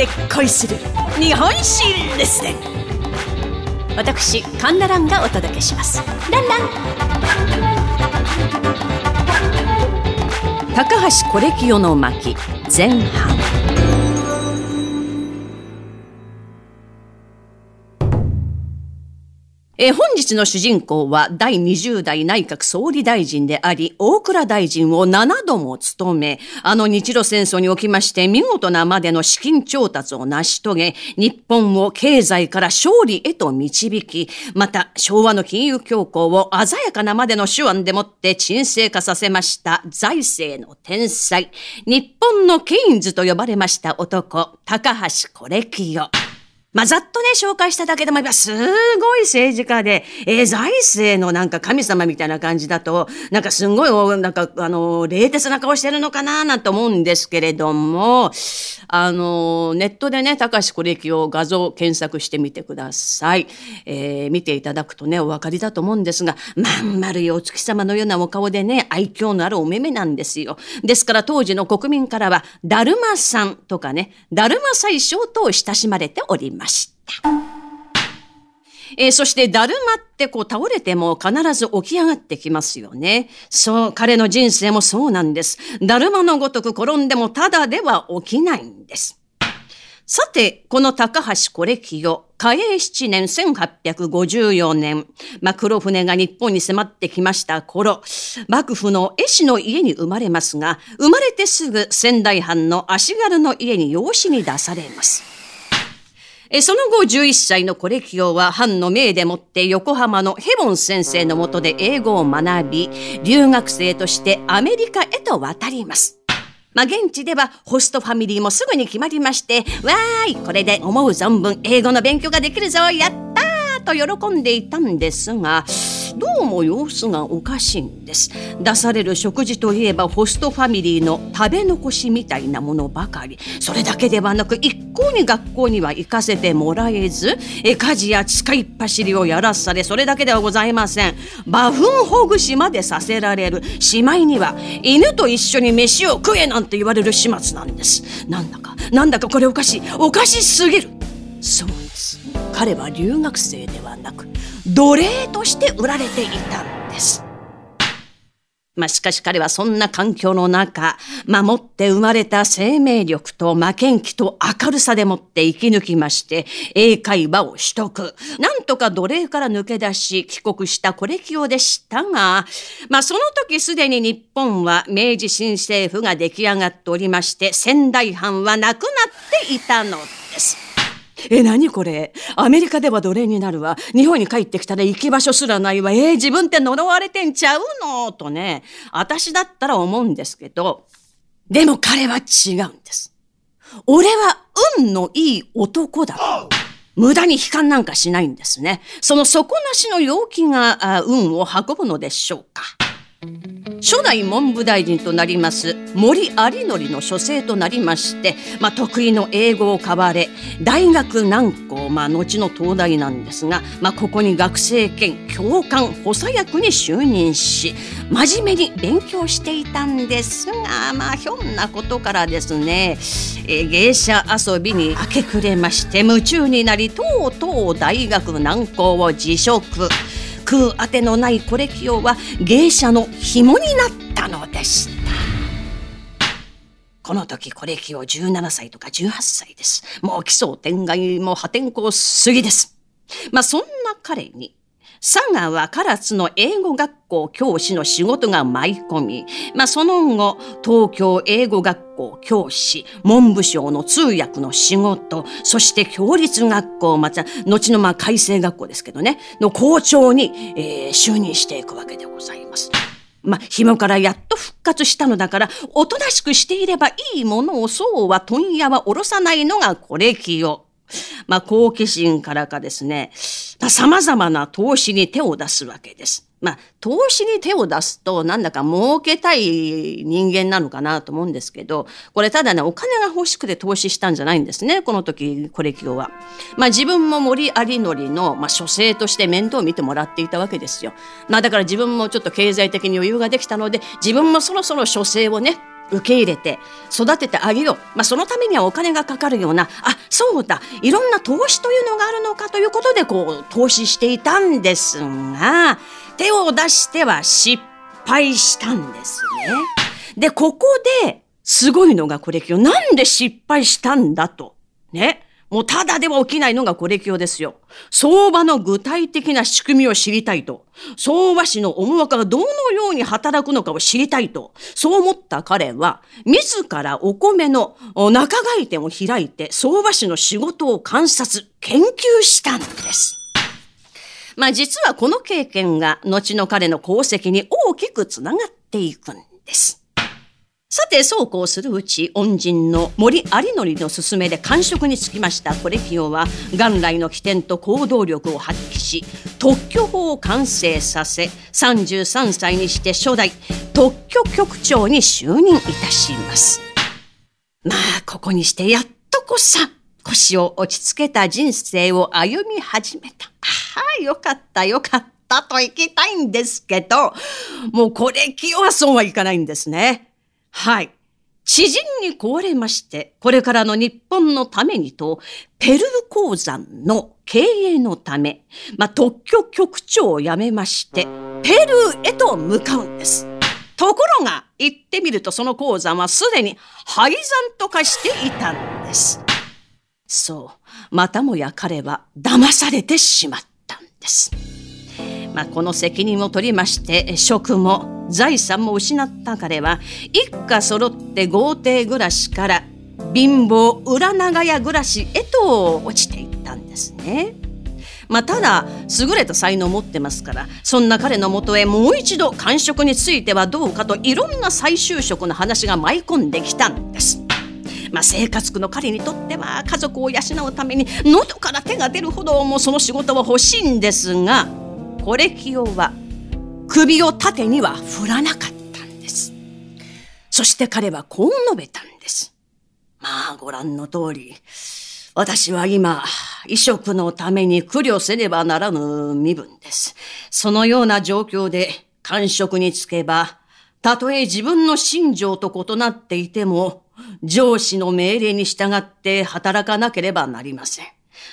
で恋する日本史ですね私カンナランがお届けします。ランラン。高橋コレキオの巻前半。え本日の主人公は第20代内閣総理大臣であり、大蔵大臣を7度も務め、あの日露戦争におきまして見事なまでの資金調達を成し遂げ、日本を経済から勝利へと導き、また昭和の金融恐慌を鮮やかなまでの手腕でもって沈静化させました財政の天才、日本のケインズと呼ばれました男、高橋コレキヨ。まあ、ざっとね、紹介しただけでも、やっぱすごい政治家で、えー、財政のなんか神様みたいな感じだと、なんかすごい、なんか、あの、冷徹な顔してるのかななんて思うんですけれども、あの、ネットでね、高橋コレキを画像検索してみてください。えー、見ていただくとね、お分かりだと思うんですが、まん丸いお月様のようなお顔でね、愛嬌のあるお目目なんですよ。ですから当時の国民からは、だるまさんとかね、だるま宰相と親しまれております。ました。えー、そして、だるまってこう倒れても必ず起き上がってきますよね。そう、彼の人生もそうなんです。だるまのごとく転んでもただでは起きないんです。さて、この高橋コレキヨ、嘉永7年1854年、まあ、黒船が日本に迫ってきました頃、幕府の絵師の家に生まれますが、生まれてすぐ仙台藩の足軽の家に養子に出されます。えその後11歳のコレキオは藩の命でもって横浜のヘボン先生のもとで英語を学び、留学生としてアメリカへと渡ります。まあ、現地ではホストファミリーもすぐに決まりまして、わーい、これで思う存分英語の勉強ができるぞ、やっ喜んでいたんですが、どうも様子がおかしいんです出される食事といえばホストファミリーの食べ残しみたいなものばかりそれだけではなく一向に学校には行かせてもらえずえ家事や使いっ走りをやらされそれだけではございません馬糞ほぐしまでさせられるしまいには犬と一緒に飯を食えなんて言われる始末なんですなんだかなんだかこれおかしいおかしすぎるそう彼は留学生ではなく奴隷として売られていたんです。まあ、しかし彼はそんな環境の中、守って生まれた生命力と負けん気と明るさでもって生き抜きまして、英会話を取得。なんとか奴隷から抜け出し、帰国したコレキオでしたが、まあ、その時すでに日本は明治新政府が出来上がっておりまして、仙台藩はなくなっていたのです。え、何これ？アメリカでは奴隷になるわ。日本に帰ってきたら行き場所すらないわ。えー、自分って呪われてんちゃうの？とね、私だったら思うんですけど、でも彼は違うんです。俺は運のいい男だ。無駄に悲観なんかしないんですね。その底なしの陽気が運を運ぶのでしょうか。初代文部大臣となります森有則の書生となりまして、まあ、得意の英語を買われ大学南校、まあ、後の東大なんですが、まあ、ここに学生兼教官補佐役に就任し真面目に勉強していたんですがまあひょんなことからですね、え芸者遊びに明け暮れまして夢中になりとうとう大学南校を辞職。食うあてのないコレキオは芸者の紐になったのでした。この時コレキオ17歳とか18歳です。もう奇想天外も破天荒すぎです。まあそんな彼に佐川唐津の英語学校教師の仕事が舞い込み、まあ、その後、東京英語学校教師、文部省の通訳の仕事、そして共立学校、また、後のまあ改正学校ですけどね、の校長に、えー、就任していくわけでございます。まあ、紐からやっと復活したのだから、おとなしくしていればいいものをそうは問屋は下ろさないのがこれきよ。まあ、好奇心からかですね、まあ、様々な投資に手を出すわけです。まあ、投資に手を出すと、なんだか儲けたい人間なのかなと思うんですけど、これただね、お金が欲しくて投資したんじゃないんですね、この時、これ今日は。まあ自分も森有則の、まあ、書生として面倒を見てもらっていたわけですよ。まあだから自分もちょっと経済的に余裕ができたので、自分もそろそろ書生をね、受け入れて育ててあげよう。まあ、そのためにはお金がかかるような、あ、そうだ、いろんな投資というのがあるのかということで、こう、投資していたんですが、手を出しては失敗したんですね。で、ここで、すごいのがこれ今日、なんで失敗したんだと。ね。もうただでは起きないのがコレキオですよ。相場の具体的な仕組みを知りたいと。相場師の思惑がどのように働くのかを知りたいと。そう思った彼は、自らお米の仲買店を開いて、相場師の仕事を観察、研究したんです。まあ実はこの経験が後の彼の功績に大きくつながっていくんです。さて、そうこうするうち、恩人の森有則の勧めで官職に就きましたコレキオは、元来の起点と行動力を発揮し、特許法を完成させ、33歳にして初代特許局長に就任いたします。まあ、ここにしてやっとこさ、腰を落ち着けた人生を歩み始めた。ああ、よかったよかったと行きたいんですけど、もうこれキオはそうはいかないんですね。はい。知人に壊れまして、これからの日本のためにと、ペルー鉱山の経営のため、まあ、特許局長を辞めまして、ペルーへと向かうんです。ところが、行ってみるとその鉱山はすでに廃山と化していたんです。そう、またもや彼は騙されてしまったんです。まあ、この責任を取りまして、職も財産も失った彼は一家揃って豪邸暮らしから貧乏裏長屋暮らしへと落ちていったんですね。まあ、ただ優れた才能を持ってますからそんな彼のもとへもう一度官職についてはどうかといろんな再就職の話が舞い込んできたんです。まあ、生活苦の彼にとっては家族を養うために喉から手が出るほどもその仕事は欲しいんですがこれ起用は首を縦には振らなかったんです。そして彼はこう述べたんです。まあご覧の通り、私は今、移植のために苦慮せねばならぬ身分です。そのような状況で官職につけば、たとえ自分の心情と異なっていても、上司の命令に従って働かなければなりません。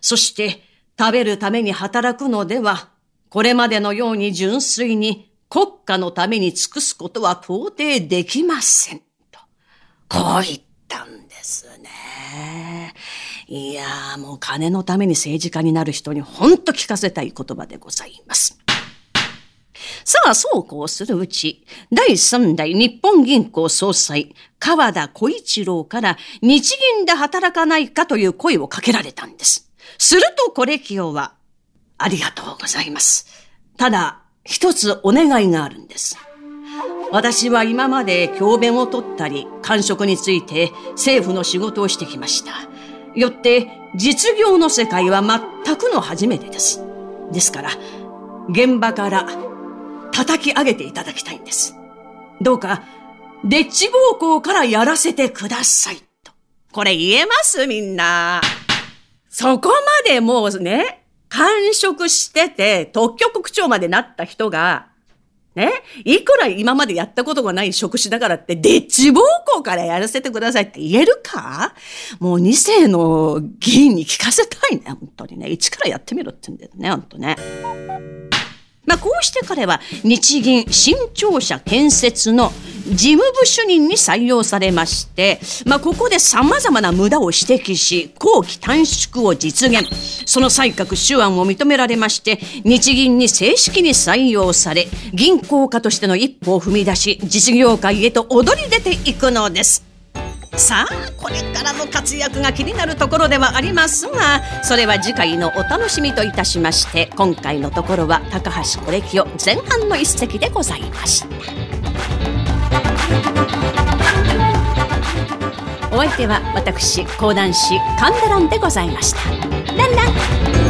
そして、食べるために働くのでは、これまでのように純粋に国家のために尽くすことは到底できません。と、こう言ったんですね。いやーもう金のために政治家になる人に本当聞かせたい言葉でございます。さあ、そうこうするうち、第三代日本銀行総裁、川田小一郎から日銀で働かないかという声をかけられたんです。するとコレキオは、ありがとうございます。ただ、一つお願いがあるんです。私は今まで教鞭を取ったり、官職について政府の仕事をしてきました。よって、実業の世界は全くの初めてです。ですから、現場から叩き上げていただきたいんです。どうか、デッチ暴行からやらせてください。と。これ言えます？みんな。そこまでもうね、完食してて、特許国長までなった人が、ね、いくら今までやったことがない職種だからって、デッチ暴行からやらせてくださいって言えるか？もう二世の議員に聞かせたいね、本当にね。一からやってみろって言うんだよね、本当ね。まあ、こうして彼は日銀新庁舎建設の事務部主任に採用されまして、まあ、ここで様々な無駄を指摘し、後期短縮を実現。その採択手腕を認められまして、日銀に正式に採用され、銀行家としての一歩を踏み出し、実業界へと踊り出ていくのです。さあこれからの活躍が気になるところではありますがそれは次回のお楽しみといたしまして今回のところは高橋コレキオ前半の一席でございましたお相手は私講談師神田蘭でございました。ランラン